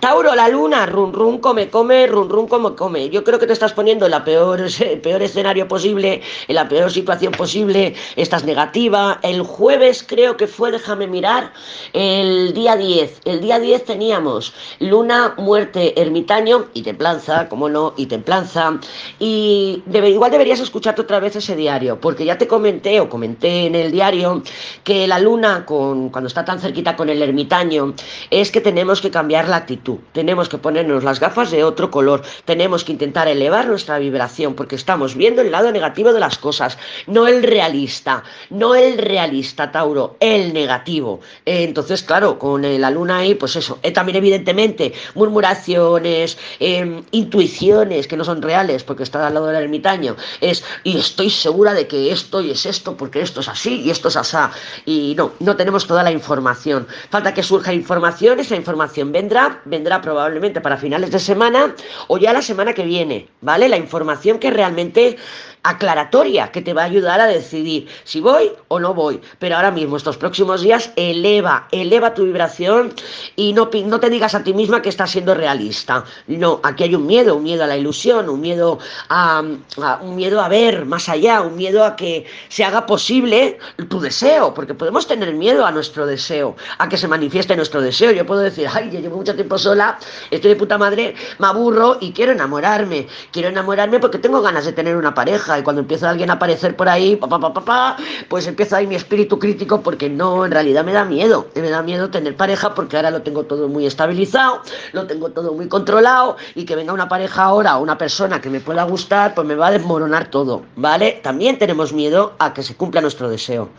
Tauro, la luna, run run come come, run run come come. Yo creo que te estás poniendo en la peor, el peor escenario posible, en la peor situación posible, estás negativa. El jueves creo que fue, déjame mirar, el día 10. El día 10 teníamos luna, muerte, ermitaño y templanza, como no, y templanza. Y igual deberías escucharte otra vez ese diario, porque ya te comenté o comenté en el diario que la luna, con, cuando está tan cerquita con el ermitaño, es que tenemos que cambiar la actitud tenemos que ponernos las gafas de otro color, tenemos que intentar elevar nuestra vibración porque estamos viendo el lado negativo de las cosas, no el realista, no el realista, Tauro, el negativo. Eh, entonces, claro, con eh, la luna ahí, pues eso, eh, también evidentemente murmuraciones, em, intuiciones que no son reales porque está al lado del ermitaño, es, y estoy segura de que esto y es esto porque esto es así y esto es asá. Y no, no tenemos toda la información. Falta que surja información, esa información vendrá, vendrá vendrá probablemente para finales de semana o ya la semana que viene, ¿vale? La información que realmente aclaratoria que te va a ayudar a decidir si voy o no voy. Pero ahora mismo, estos próximos días, eleva, eleva tu vibración y no, no te digas a ti misma que estás siendo realista. No, aquí hay un miedo, un miedo a la ilusión, un miedo a, un miedo a ver más allá, un miedo a que se haga posible tu deseo, porque podemos tener miedo a nuestro deseo, a que se manifieste nuestro deseo. Yo puedo decir, ay, yo llevo mucho tiempo sola, estoy de puta madre, me aburro y quiero enamorarme. Quiero enamorarme porque tengo ganas de tener una pareja y cuando empieza alguien a aparecer por ahí, pues empieza ahí mi espíritu crítico porque no, en realidad me da miedo, me da miedo tener pareja porque ahora lo tengo todo muy estabilizado, lo tengo todo muy controlado y que venga una pareja ahora una persona que me pueda gustar, pues me va a desmoronar todo, ¿vale? También tenemos miedo a que se cumpla nuestro deseo.